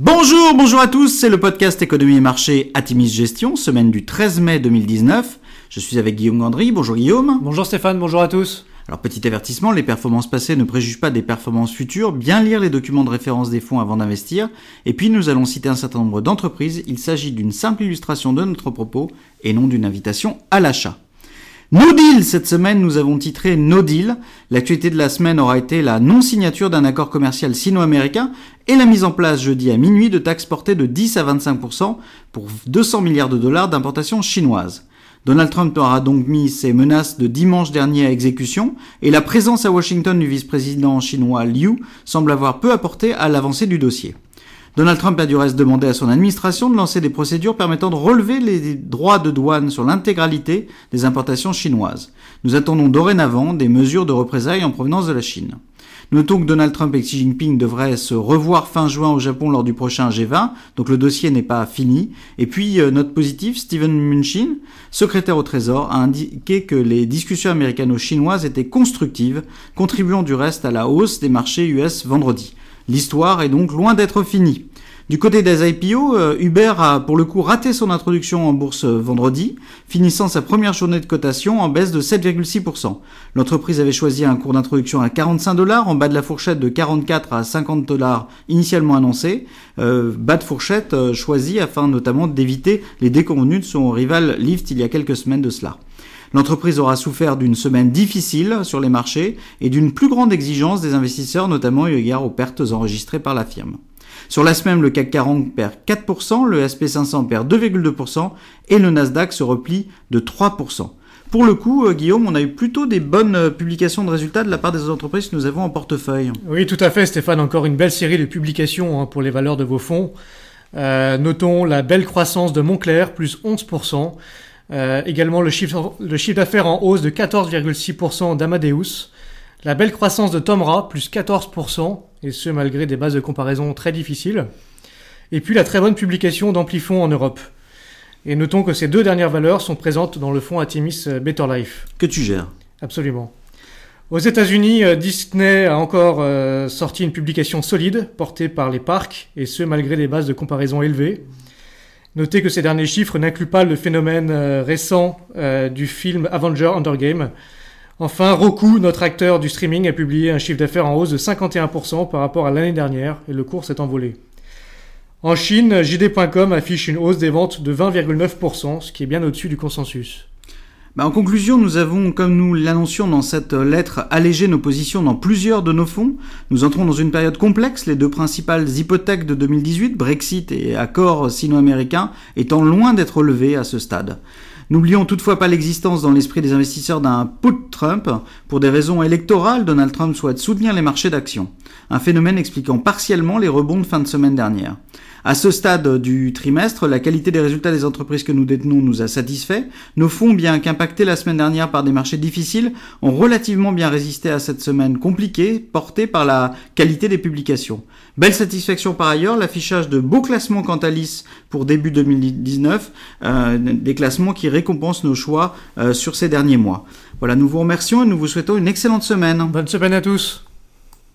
Bonjour, bonjour à tous, c'est le podcast Économie et Marché Atimis Gestion, semaine du 13 mai 2019. Je suis avec Guillaume Gandry, bonjour Guillaume. Bonjour Stéphane, bonjour à tous. Alors petit avertissement, les performances passées ne préjugent pas des performances futures, bien lire les documents de référence des fonds avant d'investir, et puis nous allons citer un certain nombre d'entreprises, il s'agit d'une simple illustration de notre propos et non d'une invitation à l'achat. No deal cette semaine, nous avons titré No deal. L'actualité de la semaine aura été la non-signature d'un accord commercial sino-américain et la mise en place jeudi à minuit de taxes portées de 10 à 25% pour 200 milliards de dollars d'importations chinoises. Donald Trump aura donc mis ses menaces de dimanche dernier à exécution et la présence à Washington du vice-président chinois Liu semble avoir peu apporté à l'avancée du dossier. Donald Trump a du reste demandé à son administration de lancer des procédures permettant de relever les droits de douane sur l'intégralité des importations chinoises. Nous attendons dorénavant des mesures de représailles en provenance de la Chine. Notons que Donald Trump et Xi Jinping devraient se revoir fin juin au Japon lors du prochain G20, donc le dossier n'est pas fini. Et puis, euh, note positive, Steven Mnuchin, secrétaire au Trésor, a indiqué que les discussions américano-chinoises étaient constructives, contribuant du reste à la hausse des marchés US vendredi. L'histoire est donc loin d'être finie. Du côté des IPO, euh, Uber a pour le coup raté son introduction en bourse euh, vendredi, finissant sa première journée de cotation en baisse de 7,6%. L'entreprise avait choisi un cours d'introduction à 45 dollars, en bas de la fourchette de 44 à 50 dollars initialement annoncé, euh, bas de fourchette choisi afin notamment d'éviter les déconvenues de son rival Lyft il y a quelques semaines de cela. L'entreprise aura souffert d'une semaine difficile sur les marchés et d'une plus grande exigence des investisseurs, notamment eu égard aux pertes enregistrées par la firme. Sur la semaine, le CAC 40 perd 4%, le SP500 perd 2,2% et le Nasdaq se replie de 3%. Pour le coup, euh, Guillaume, on a eu plutôt des bonnes euh, publications de résultats de la part des entreprises que nous avons en portefeuille. Oui, tout à fait, Stéphane. Encore une belle série de publications hein, pour les valeurs de vos fonds. Euh, notons la belle croissance de Montclair, plus 11%. Euh, également le chiffre, le chiffre d'affaires en hausse de 14,6% d'Amadeus. La belle croissance de Tomra, plus 14%, et ce malgré des bases de comparaison très difficiles. Et puis la très bonne publication d'Amplifon en Europe. Et notons que ces deux dernières valeurs sont présentes dans le fonds Atimis Better Life. Que tu gères. Absolument. Aux États-Unis, euh, Disney a encore euh, sorti une publication solide portée par les parcs, et ce malgré des bases de comparaison élevées. Notez que ces derniers chiffres n'incluent pas le phénomène euh, récent du film Avenger Undergame. Enfin, Roku, notre acteur du streaming, a publié un chiffre d'affaires en hausse de 51% par rapport à l'année dernière et le cours s'est envolé. En Chine, JD.com affiche une hausse des ventes de 20,9%, ce qui est bien au-dessus du consensus. Bah, en conclusion, nous avons, comme nous l'annoncions dans cette lettre, allégé nos positions dans plusieurs de nos fonds. Nous entrons dans une période complexe, les deux principales hypothèques de 2018, Brexit et accord sino-américain, étant loin d'être levées à ce stade. N'oublions toutefois pas l'existence dans l'esprit des investisseurs d'un put Trump. Pour des raisons électorales, Donald Trump souhaite soutenir les marchés d'actions. Un phénomène expliquant partiellement les rebonds de fin de semaine dernière. À ce stade du trimestre, la qualité des résultats des entreprises que nous détenons nous a satisfait. Nos fonds, bien qu'impactés la semaine dernière par des marchés difficiles, ont relativement bien résisté à cette semaine compliquée, portée par la qualité des publications. Belle satisfaction par ailleurs, l'affichage de beaux classements Cantalis pour début 2019, euh, des classements qui récompensent nos choix euh, sur ces derniers mois. Voilà, nous vous remercions et nous vous souhaitons une excellente semaine. Bonne semaine à tous.